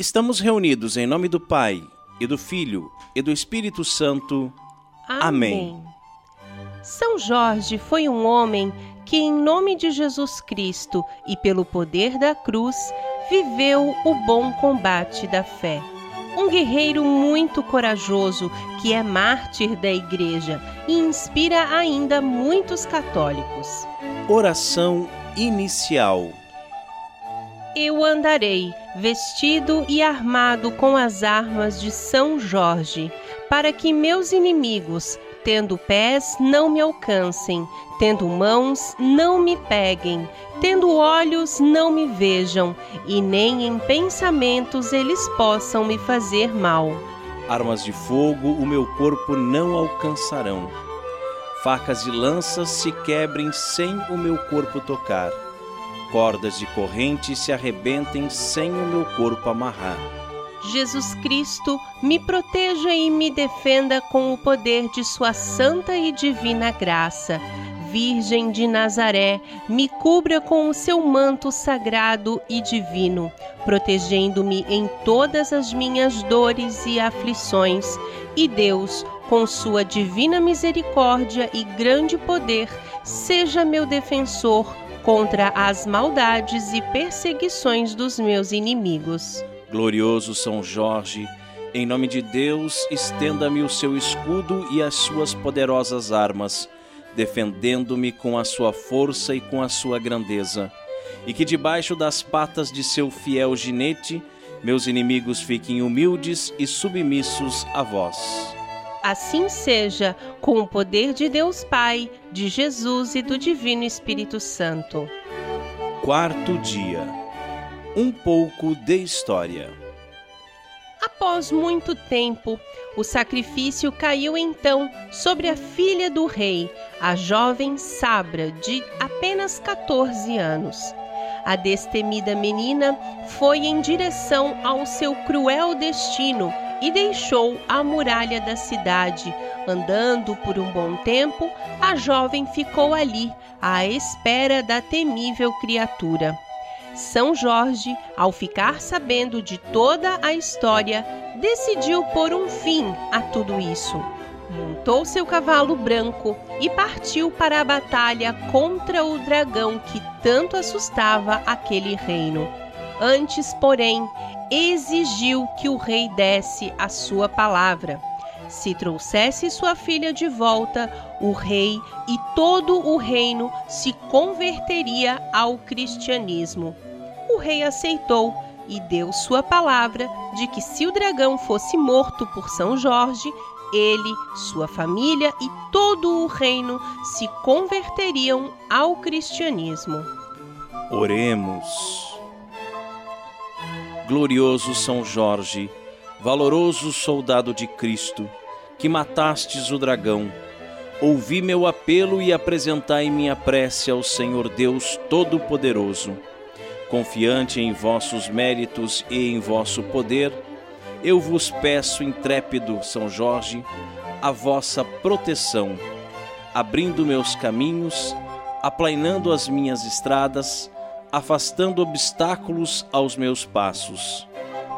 Estamos reunidos em nome do Pai, e do Filho, e do Espírito Santo. Amém. São Jorge foi um homem que, em nome de Jesus Cristo e pelo poder da cruz, viveu o bom combate da fé. Um guerreiro muito corajoso que é mártir da Igreja e inspira ainda muitos católicos. Oração inicial. Eu andarei vestido e armado com as armas de São Jorge, para que meus inimigos, tendo pés, não me alcancem, tendo mãos, não me peguem, tendo olhos, não me vejam, e nem em pensamentos eles possam me fazer mal. Armas de fogo o meu corpo não alcançarão. Facas e lanças se quebrem sem o meu corpo tocar cordas de corrente se arrebentem sem o meu corpo amarrar. Jesus Cristo, me proteja e me defenda com o poder de Sua santa e divina graça. Virgem de Nazaré, me cubra com o seu manto sagrado e divino, protegendo-me em todas as minhas dores e aflições. E Deus, com sua divina misericórdia e grande poder, seja meu defensor contra as maldades e perseguições dos meus inimigos. Glorioso São Jorge, em nome de Deus, estenda-me o seu escudo e as suas poderosas armas, defendendo-me com a sua força e com a sua grandeza. E que debaixo das patas de seu fiel ginete, meus inimigos fiquem humildes e submissos a vós. Assim seja, com o poder de Deus Pai, de Jesus e do Divino Espírito Santo. Quarto dia. Um pouco de história. Após muito tempo, o sacrifício caiu então sobre a filha do rei, a jovem Sabra, de apenas 14 anos. A destemida menina foi em direção ao seu cruel destino e deixou a muralha da cidade. Andando por um bom tempo, a jovem ficou ali, à espera da temível criatura. São Jorge, ao ficar sabendo de toda a história, decidiu pôr um fim a tudo isso. Montou seu cavalo branco e partiu para a batalha contra o dragão que tanto assustava aquele reino. Antes, porém, exigiu que o rei desse a sua palavra. Se trouxesse sua filha de volta, o rei e todo o reino se converteria ao cristianismo. O rei aceitou e deu sua palavra de que se o dragão fosse morto por São Jorge, ele, sua família e todo o reino se converteriam ao cristianismo. Oremos glorioso São Jorge, valoroso soldado de Cristo, que matastes o dragão, ouvi meu apelo e apresentai minha prece ao Senhor Deus Todo-Poderoso. Confiante em vossos méritos e em vosso poder, eu vos peço, intrépido São Jorge, a vossa proteção, abrindo meus caminhos, aplainando as minhas estradas, afastando obstáculos aos meus passos.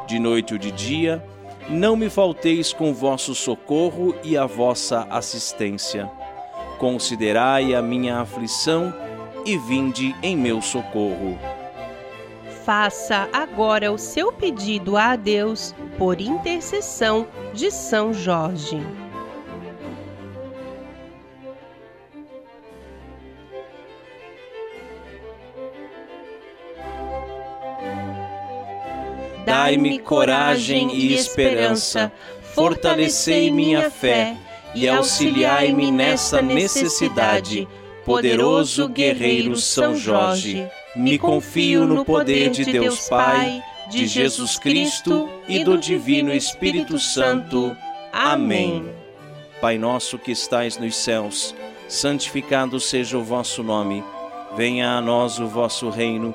De noite ou de dia, não me falteis com vosso socorro e a vossa assistência. Considerai a minha aflição e vinde em meu socorro. Faça agora o seu pedido a Deus por intercessão de São Jorge. Dai-me coragem e esperança, fortalecei minha fé e auxiliai-me nessa necessidade. Poderoso guerreiro São Jorge, me confio no poder de Deus Pai, de Jesus Cristo e do Divino Espírito Santo. Amém. Pai nosso que estais nos céus, santificado seja o vosso nome. Venha a nós o vosso reino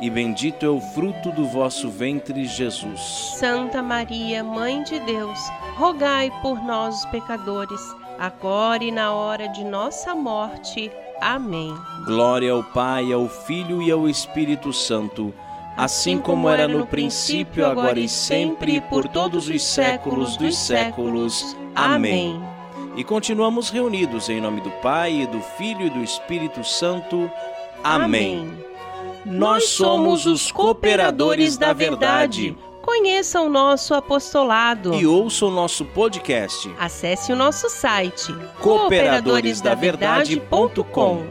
e bendito é o fruto do vosso ventre, Jesus. Santa Maria, Mãe de Deus, rogai por nós, os pecadores, agora e na hora de nossa morte. Amém. Glória ao Pai, ao Filho e ao Espírito Santo assim como era no princípio, agora e sempre, e por todos os séculos dos séculos. Amém. E continuamos reunidos em nome do Pai, e do Filho e do Espírito Santo. Amém. Nós somos os cooperadores da verdade. Conheça o nosso apostolado e ouça o nosso podcast. Acesse o nosso site cooperadoresdaverdade.com.